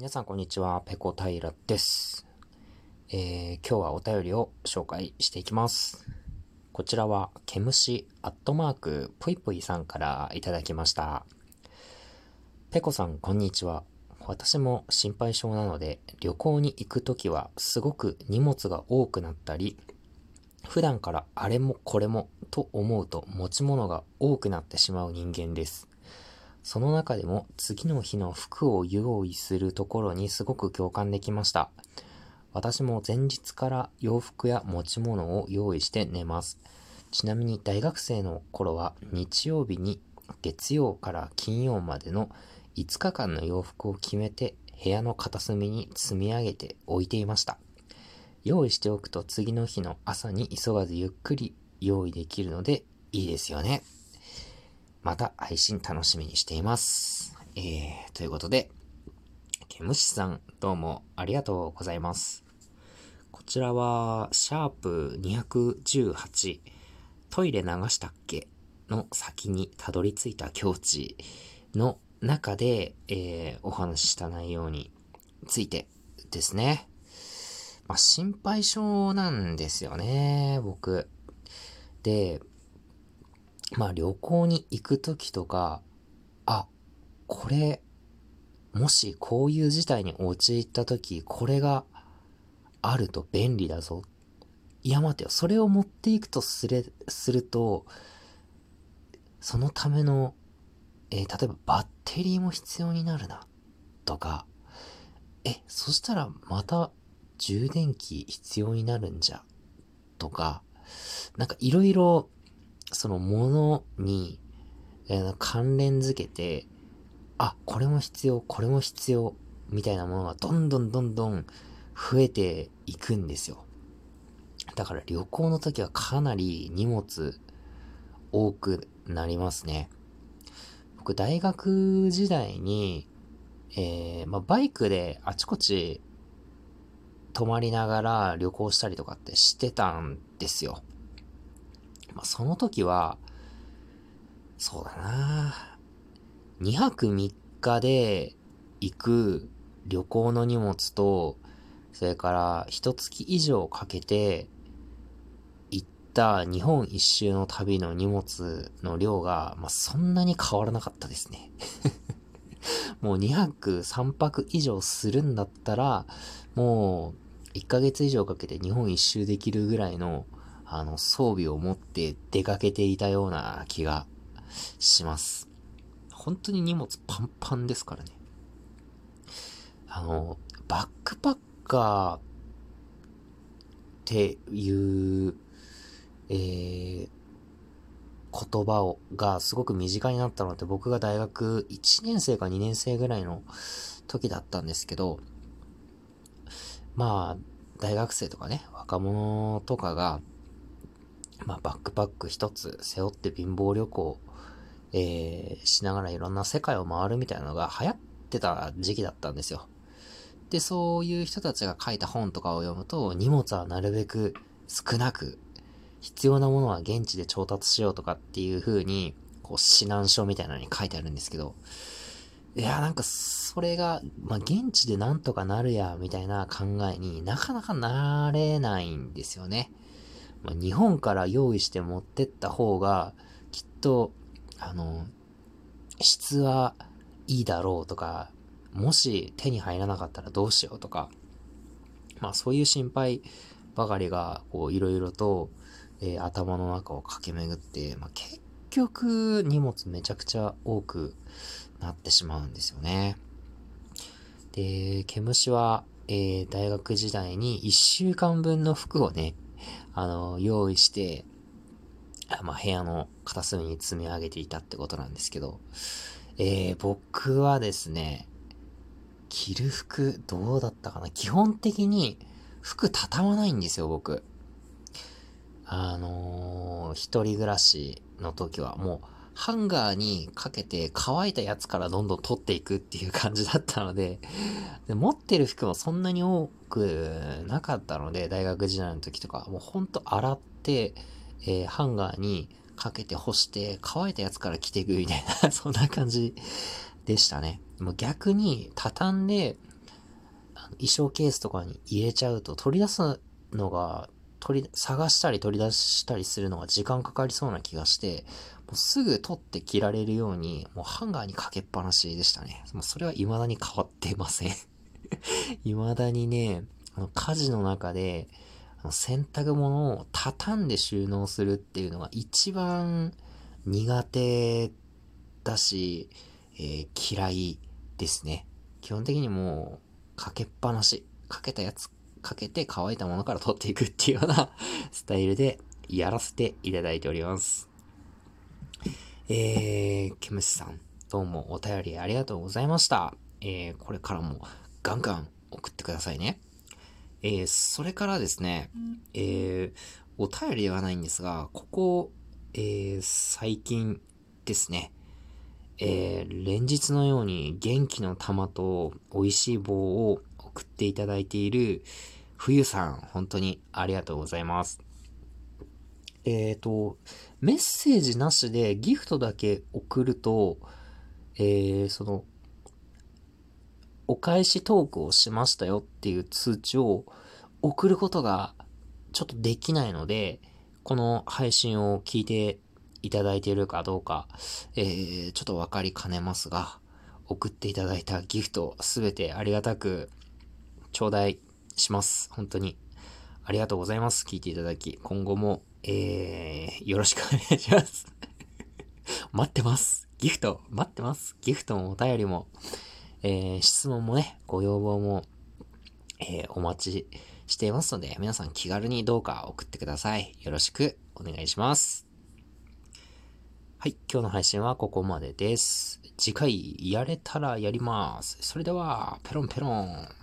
皆さんこんにちは、ペコ平です。えー、今日はお便りを紹介していきます。こちらは、ケムシアットマークぷいぷいさんからいただきました。ペコさんこんにちは。私も心配性なので、旅行に行くときはすごく荷物が多くなったり、普段からあれもこれもと思うと持ち物が多くなってしまう人間です。その中でも次の日の服を用意するところにすごく共感できました。私も前日から洋服や持ち物を用意して寝ます。ちなみに大学生の頃は日曜日に月曜から金曜までの5日間の洋服を決めて部屋の片隅に積み上げて置いていました。用意しておくと次の日の朝に急がずゆっくり用意できるのでいいですよね。また配信楽しみにしています。えー、ということで、ケムシさん、どうもありがとうございます。こちらは、シャープ218、トイレ流したっけ？の先にたどり着いた境地の中で、えー、お話しした内容についてですね。まあ、心配性なんですよね、僕。で、まあ旅行に行くときとか、あ、これ、もしこういう事態に陥ったとき、これがあると便利だぞ。いや待てよ、それを持っていくとすれ、すると、そのための、えー、例えばバッテリーも必要になるな。とか、え、そしたらまた充電器必要になるんじゃ。とか、なんかいろいろそのものに、えー、関連づけて、あ、これも必要、これも必要、みたいなものがどんどんどんどん増えていくんですよ。だから旅行の時はかなり荷物多くなりますね。僕大学時代に、えー、まあ、バイクであちこち泊まりながら旅行したりとかってしてたんですよ。まあ、その時は、そうだな。2泊3日で行く旅行の荷物と、それから一月以上かけて行った日本一周の旅の荷物の量が、まあ、そんなに変わらなかったですね。もう2泊3泊以上するんだったら、もう1ヶ月以上かけて日本一周できるぐらいのあの、装備を持って出かけていたような気がします。本当に荷物パンパンですからね。あの、バックパッカーっていう、えー、言葉をがすごく身近になったのって僕が大学1年生か2年生ぐらいの時だったんですけど、まあ、大学生とかね、若者とかが、まあ、バックパック一つ背負って貧乏旅行、えー、しながらいろんな世界を回るみたいなのが流行ってた時期だったんですよ。で、そういう人たちが書いた本とかを読むと、荷物はなるべく少なく、必要なものは現地で調達しようとかっていう風に、こう、指南書みたいなのに書いてあるんですけど、いや、なんか、それが、まあ、現地でなんとかなるや、みたいな考えになかなかなれないんですよね。まあ、日本から用意して持ってった方が、きっと、あの、質はいいだろうとか、もし手に入らなかったらどうしようとか、まあそういう心配ばかりが、こういろいろと、えー、頭の中を駆け巡って、まあ結局荷物めちゃくちゃ多くなってしまうんですよね。で、毛虫は、えー、大学時代に1週間分の服をね、あの、用意して、まあ、部屋の片隅に積み上げていたってことなんですけど、えー、僕はですね、着る服どうだったかな？基本的に服畳まないんですよ、僕。あのー、一人暮らしの時はもうハンガーにかけて乾いたやつからどんどん取っていくっていう感じだったので、で持ってる服もそんなに多くなかったので、大学時代の時とか、もうほんと洗って、えー、ハンガーにかけて干して乾いたやつから着ていくみたいな そんな感じでしたね。もう逆に畳んで、衣装ケースとかに入れちゃうと取り出すのが、取り、探したり取り出したりするのが時間かかりそうな気がして、もうすぐ取って着られるように、もうハンガーにかけっぱなしでしたね。もうそれは未だに変わってません 未だにね、あの家事の中で、あの洗濯物を畳んで収納するっていうのが一番苦手だし、えー、嫌いですね。基本的にもう、かけっぱなし。かけたやつ、かけて乾いたものから取っていくっていうような スタイルでやらせていただいております。えー、ケムシさん、どうもお便りありがとうございました。えー、これからもガンガン送ってくださいね。えー、それからですね、えー、お便りではないんですが、ここ、えー、最近ですね、えー、連日のように元気の玉と美味しい棒を送っていただいている冬さん、本当にありがとうございます。えっ、ー、と、メッセージなしでギフトだけ送ると、えー、その、お返しトークをしましたよっていう通知を送ることがちょっとできないので、この配信を聞いていただいているかどうか、えー、ちょっとわかりかねますが、送っていただいたギフトすべてありがたく頂戴します。本当に。ありがとうございます。聞いていただき。今後も、えー、よろしくお願いします。待ってます。ギフト、待ってます。ギフトもお便りも、えー、質問もね、ご要望も、えー、お待ちしていますので、皆さん気軽にどうか送ってください。よろしくお願いします。はい、今日の配信はここまでです。次回やれたらやります。それでは、ペロンペロン。